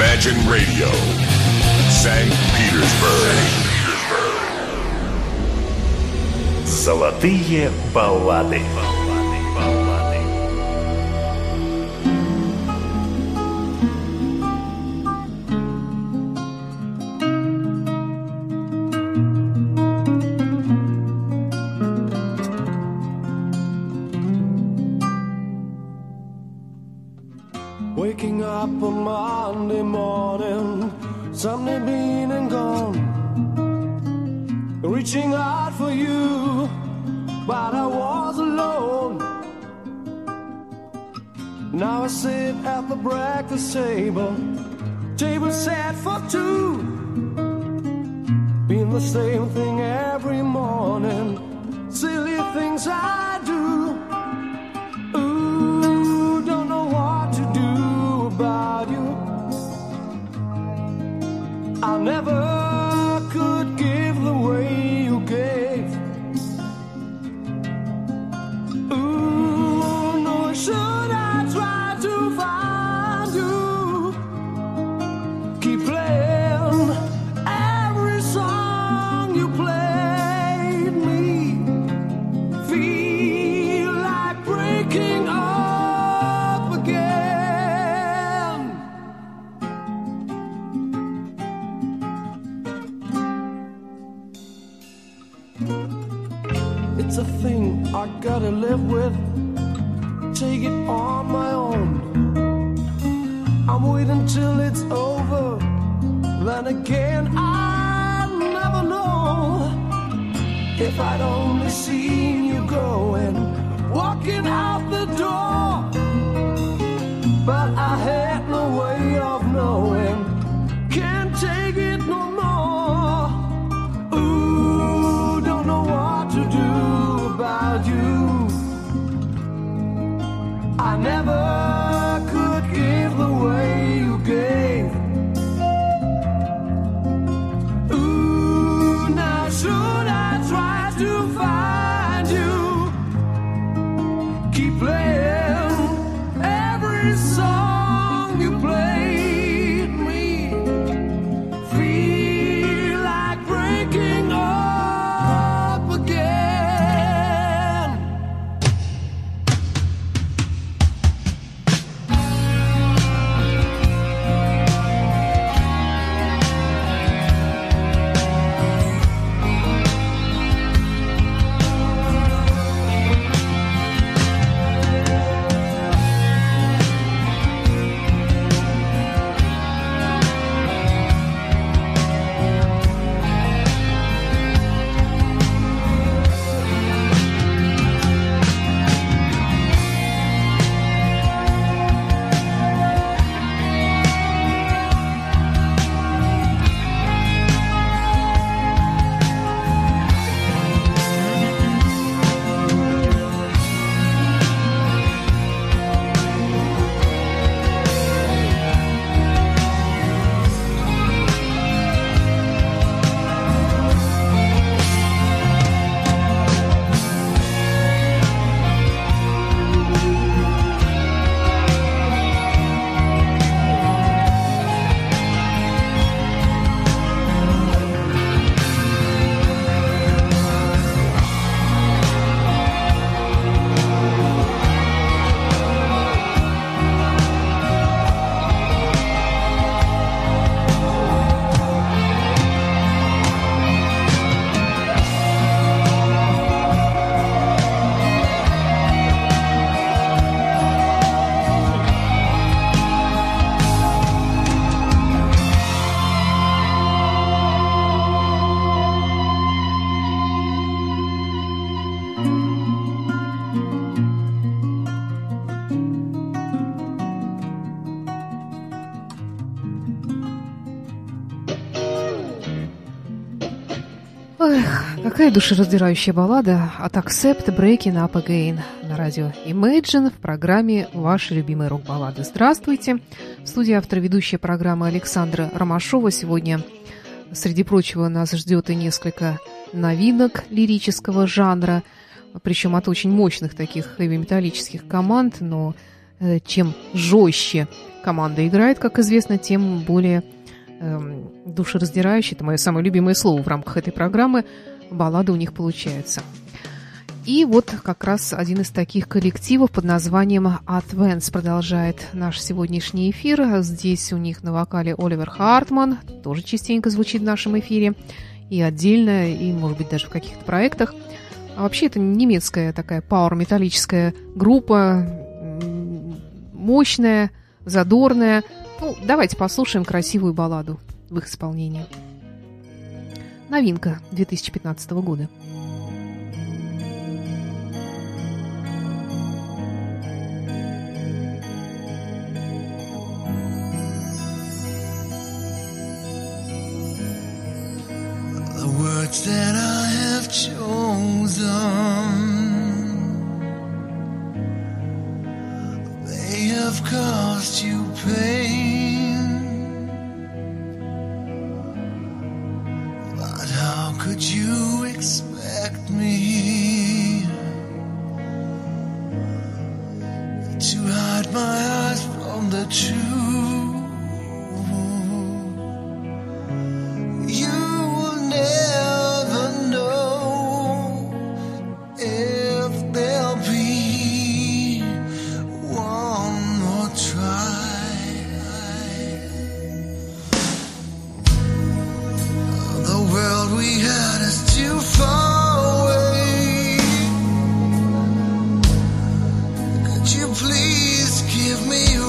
Imagine Radio, St. Petersburg. Золотые баллады. Live. Take it on my own. I'm waiting till it's over. Then again, I never know if I'd only seen you going, walking out the door. But I had no way of knowing. Эх, какая душераздирающая баллада от Accept Breaking Up Again на радио Imagine в программе «Ваши любимые рок-баллады». Здравствуйте! В студии автор ведущая программы Александра Ромашова. Сегодня, среди прочего, нас ждет и несколько новинок лирического жанра, причем от очень мощных таких хэви-металлических команд, но э, чем жестче команда играет, как известно, тем более эм, душераздирающие, это мое самое любимое слово в рамках этой программы, баллады у них получаются. И вот как раз один из таких коллективов под названием Advance продолжает наш сегодняшний эфир. Здесь у них на вокале Оливер Хартман, тоже частенько звучит в нашем эфире, и отдельно, и, может быть, даже в каких-то проектах. А вообще это немецкая такая пауэр-металлическая группа, мощная, задорная. Ну, давайте послушаем красивую балладу в их исполнении. Новинка 2015 года. that I have chosen. They have caused you pain. Could you expect me to hide my eyes from the truth? me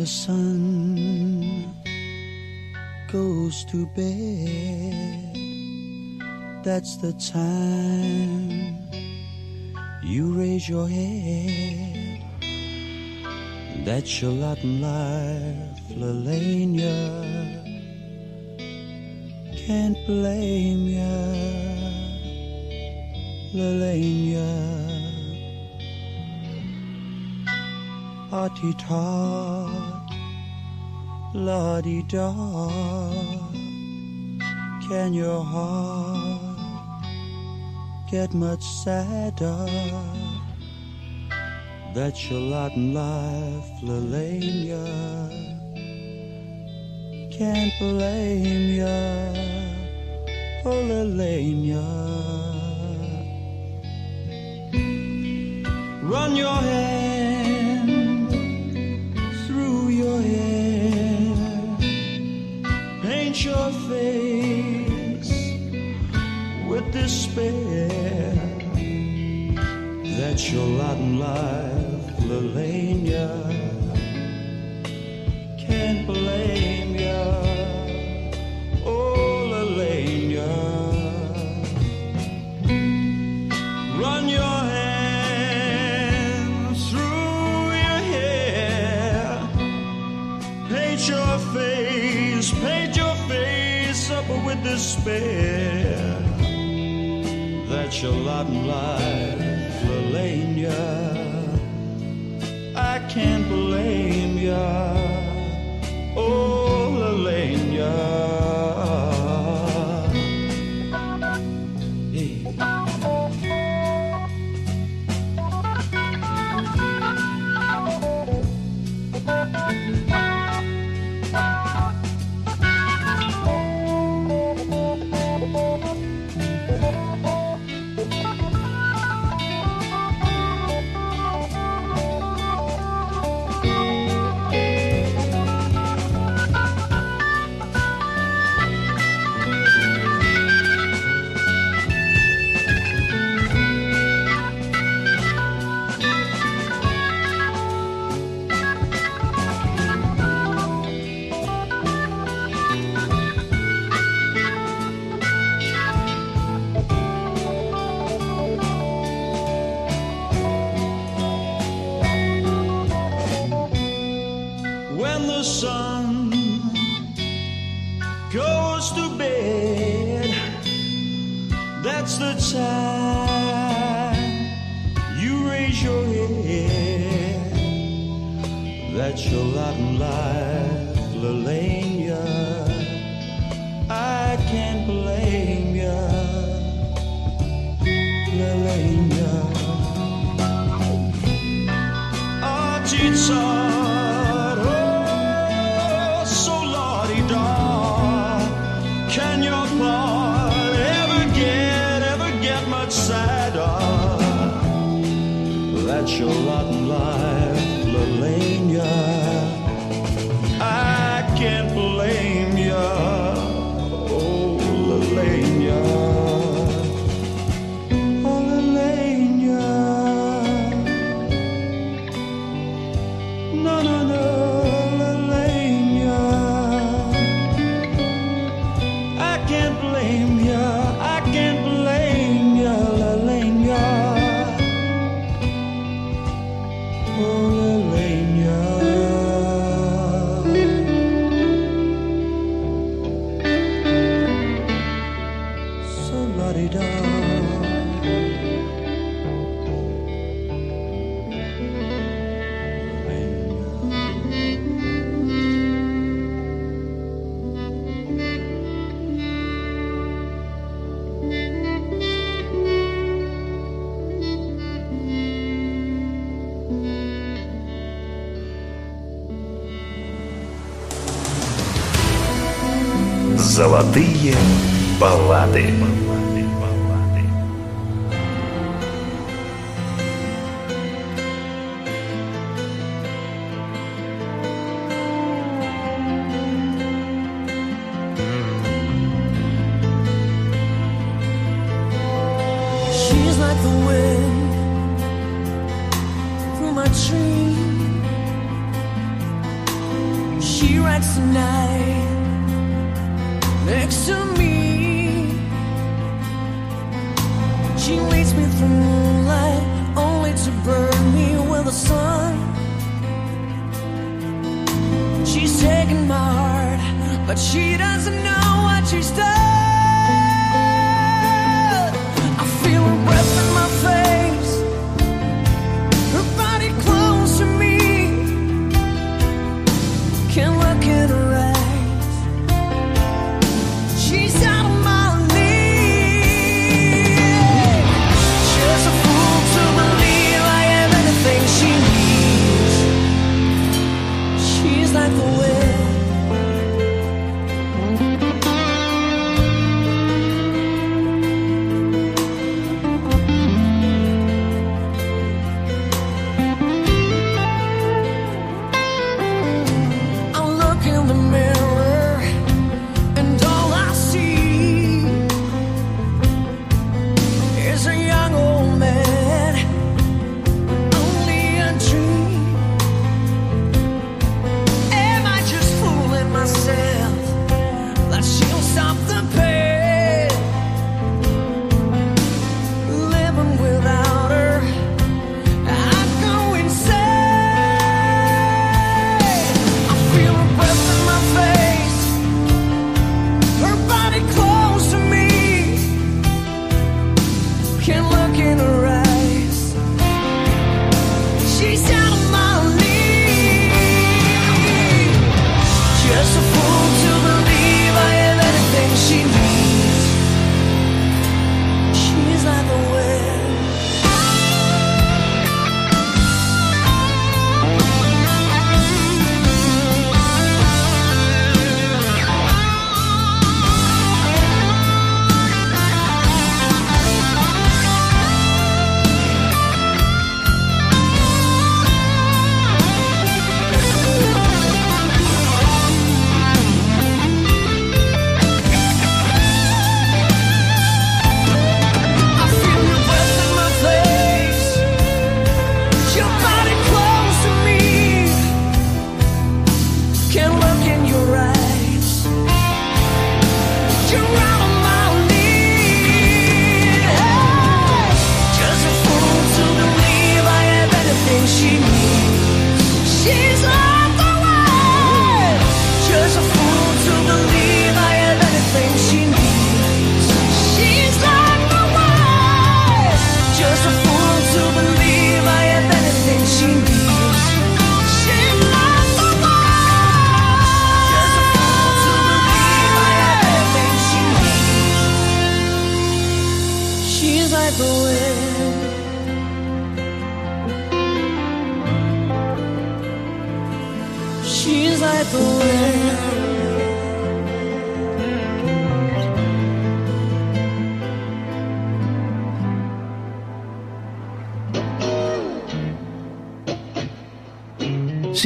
the sun goes to bed. That's the time you raise your head. That's your lot in life, Lelania. Can't blame ya, Lelania. Hearty tot, la di da. Can your heart get much sadder? That's your lot in life, Lelania. Can't blame ya, oh Lelania. Run your hand face with despair. That's your lot in life, Lelania. Can't blame despair. That's your lot in life, Lelania. I can't blame ya, oh Золотые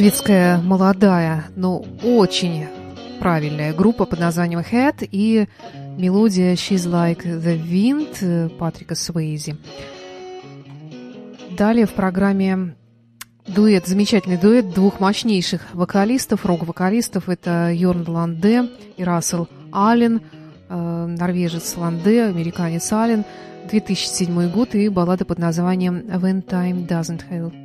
шведская молодая, но очень правильная группа под названием Head и мелодия She's Like the Wind Патрика Суэйзи. Далее в программе дуэт, замечательный дуэт двух мощнейших вокалистов, рок-вокалистов. Это Йорн Ланде и Рассел Аллен, э, норвежец Ланде, американец Аллен, 2007 год и баллада под названием «When Time Doesn't Help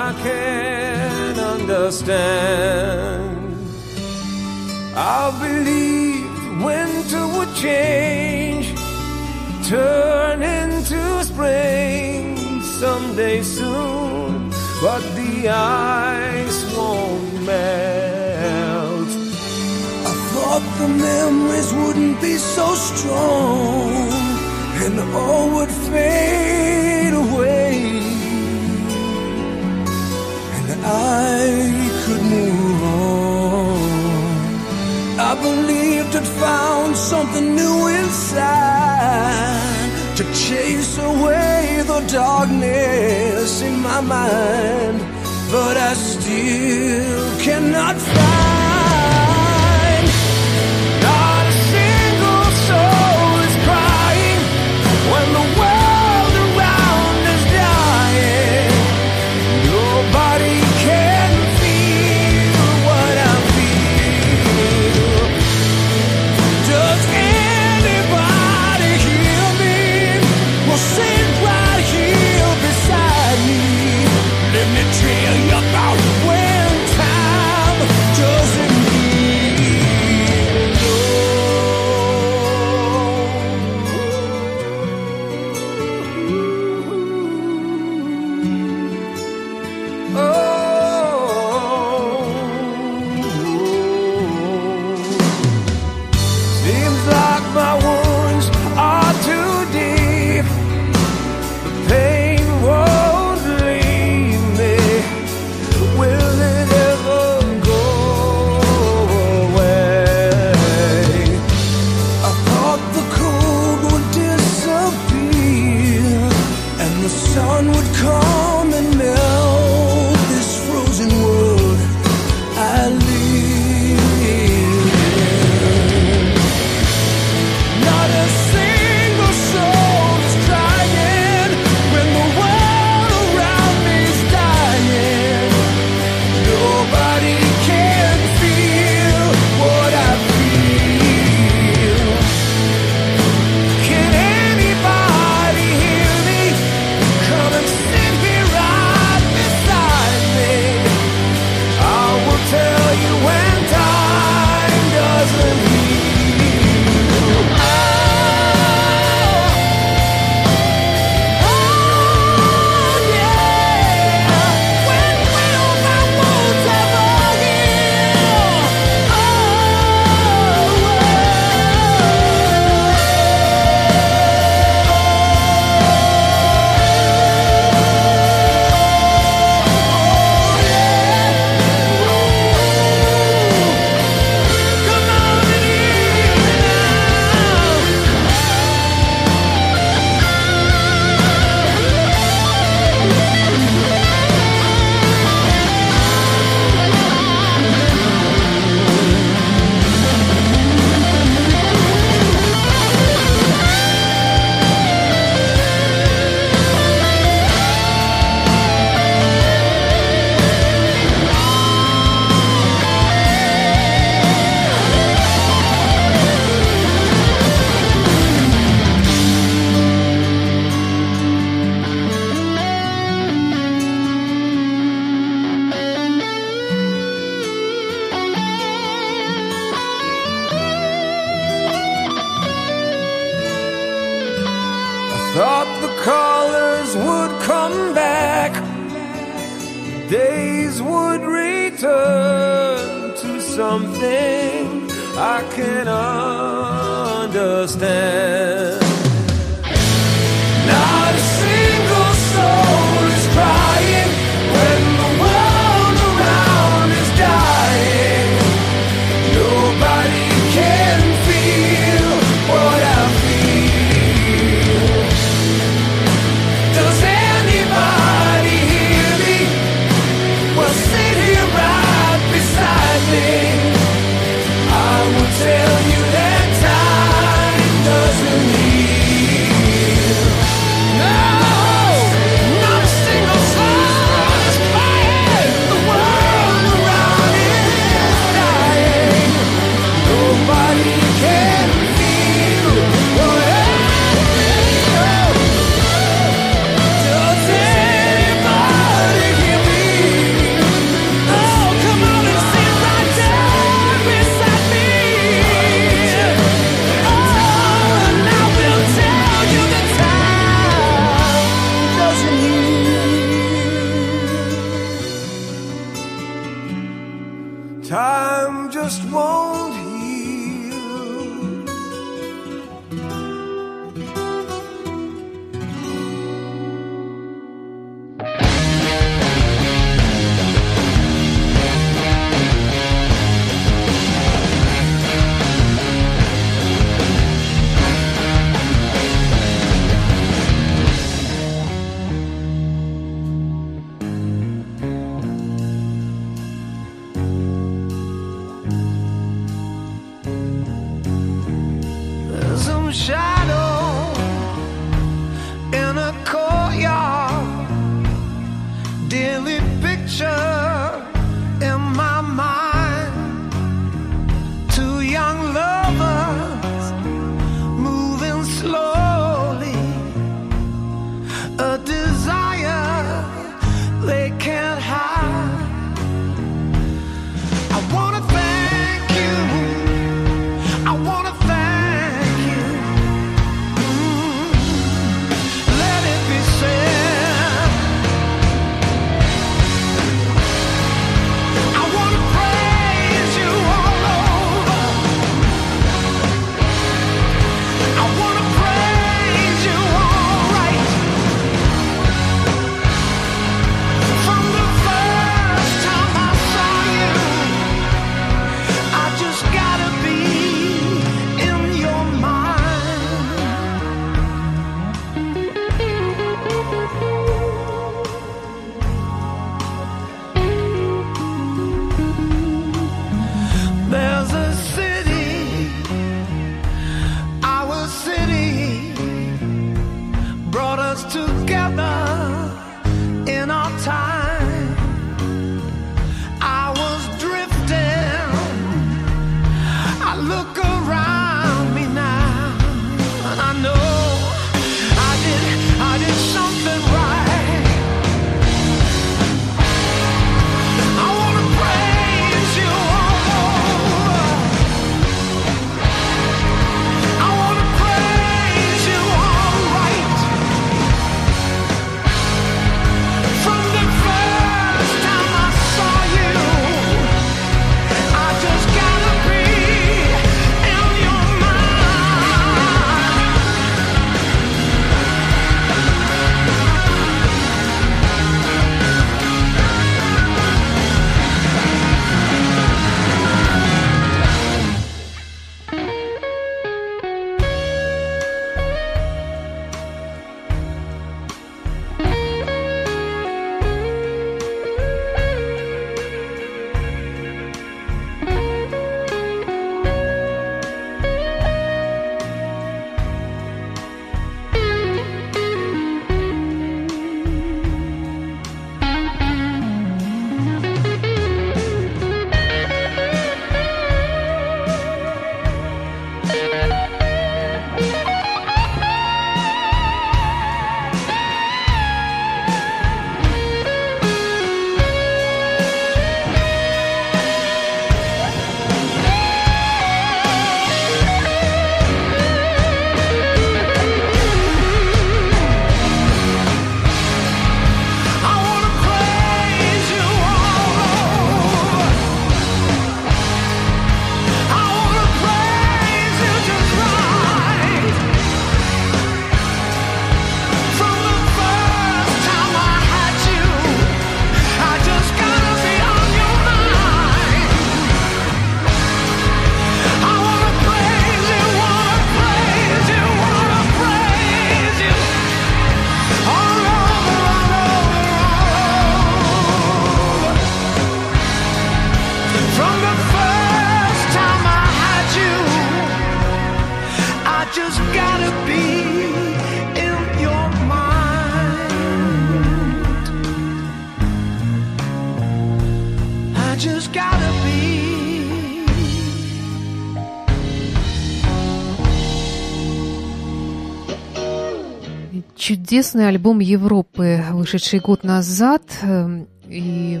чудесный альбом Европы, вышедший год назад. Эм, и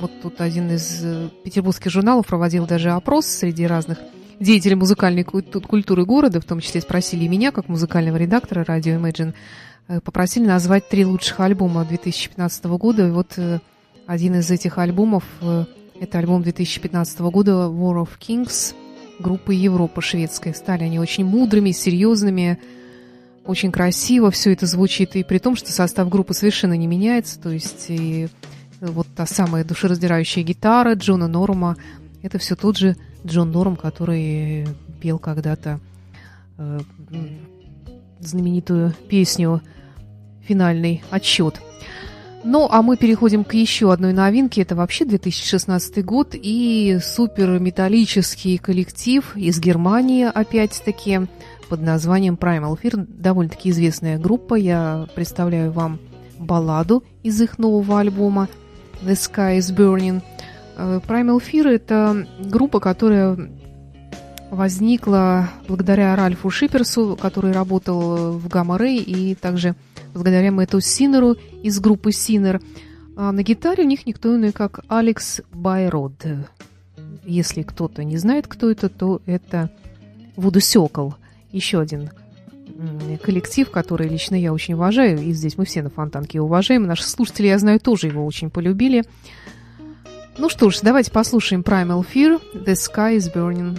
вот тут один из э, петербургских журналов проводил даже опрос среди разных деятелей музыкальной культуры города, в том числе спросили меня, как музыкального редактора радио Imagine, э, попросили назвать три лучших альбома 2015 года. И вот э, один из этих альбомов, это альбом 2015 года War of Kings группы Европа шведской. Стали они очень мудрыми, серьезными, очень красиво все это звучит, и при том, что состав группы совершенно не меняется, то есть и вот та самая душераздирающая гитара Джона Норма, это все тот же Джон Норм, который пел когда-то э, знаменитую песню «Финальный отчет». Ну, а мы переходим к еще одной новинке. Это вообще 2016 год и супер металлический коллектив из Германии, опять-таки, под названием Primal Fear. Довольно-таки известная группа. Я представляю вам балладу из их нового альбома The Sky is Burning. Э, Primal Fear – это группа, которая возникла благодаря Ральфу Шиперсу, который работал в Gamma Ray, и также благодаря Мэтту Синеру из группы Синер. А на гитаре у них никто иной, как Алекс Байрод. Если кто-то не знает, кто это, то это Вуду Сёкол – еще один коллектив, который лично я очень уважаю, и здесь мы все на Фонтанке уважаем. Наши слушатели, я знаю, тоже его очень полюбили. Ну что ж, давайте послушаем Primal Fear, The Sky is Burning.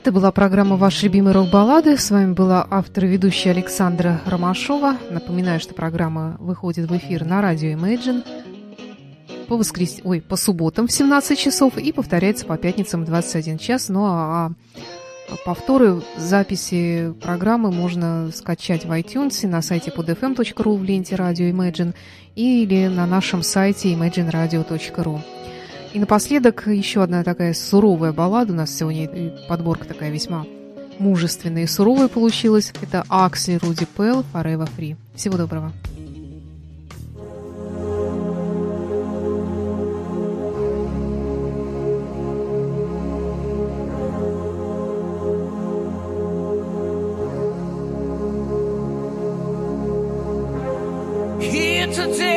Это была программа «Ваши любимые рок-баллады». С вами была автор и ведущая Александра Ромашова. Напоминаю, что программа выходит в эфир на радио Imagine по, воскрес... Ой, по субботам в 17 часов и повторяется по пятницам в 21 час. Ну а повторы записи программы можно скачать в iTunes на сайте podfm.ru в ленте радио Imagine или на нашем сайте imagineradio.ru. И напоследок еще одна такая суровая баллада. У нас сегодня подборка такая весьма мужественная и суровая получилась. Это Аксли Руди Пелл Forever Free. Всего доброго. Today,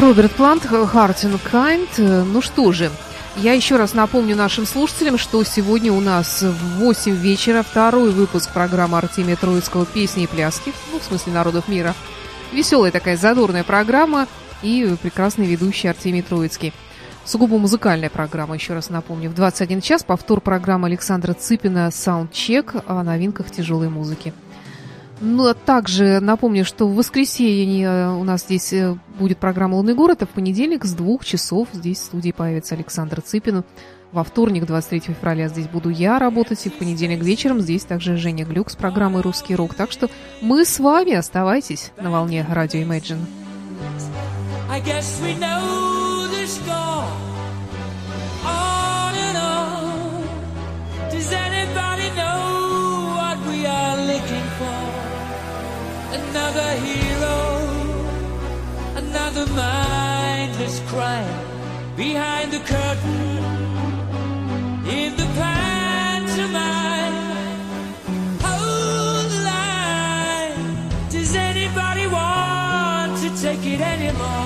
Роберт Плант, Heart and э, Ну что же, я еще раз напомню нашим слушателям, что сегодня у нас в 8 вечера второй выпуск программы Артемия Троицкого «Песни и пляски», ну, в смысле народов мира. Веселая такая задорная программа и прекрасный ведущий Артемий Троицкий. Сугубо музыкальная программа, еще раз напомню. В 21 час повтор программы Александра Цыпина «Саундчек» о новинках тяжелой музыки. Ну, а также напомню, что в воскресенье э, у нас здесь э, будет программа «Лунный город», а в понедельник с двух часов здесь в студии появится Александр Цыпин. Во вторник, 23 февраля, здесь буду я работать, и в понедельник вечером здесь также Женя Глюк с программой «Русский рок». Так что мы с вами, оставайтесь на волне радио Imagine. I guess we know the score. On and on. Does anybody know what we are looking another hero, another mindless crime behind the curtain in the pantomime. Hold the line. Does anybody want to take it anymore?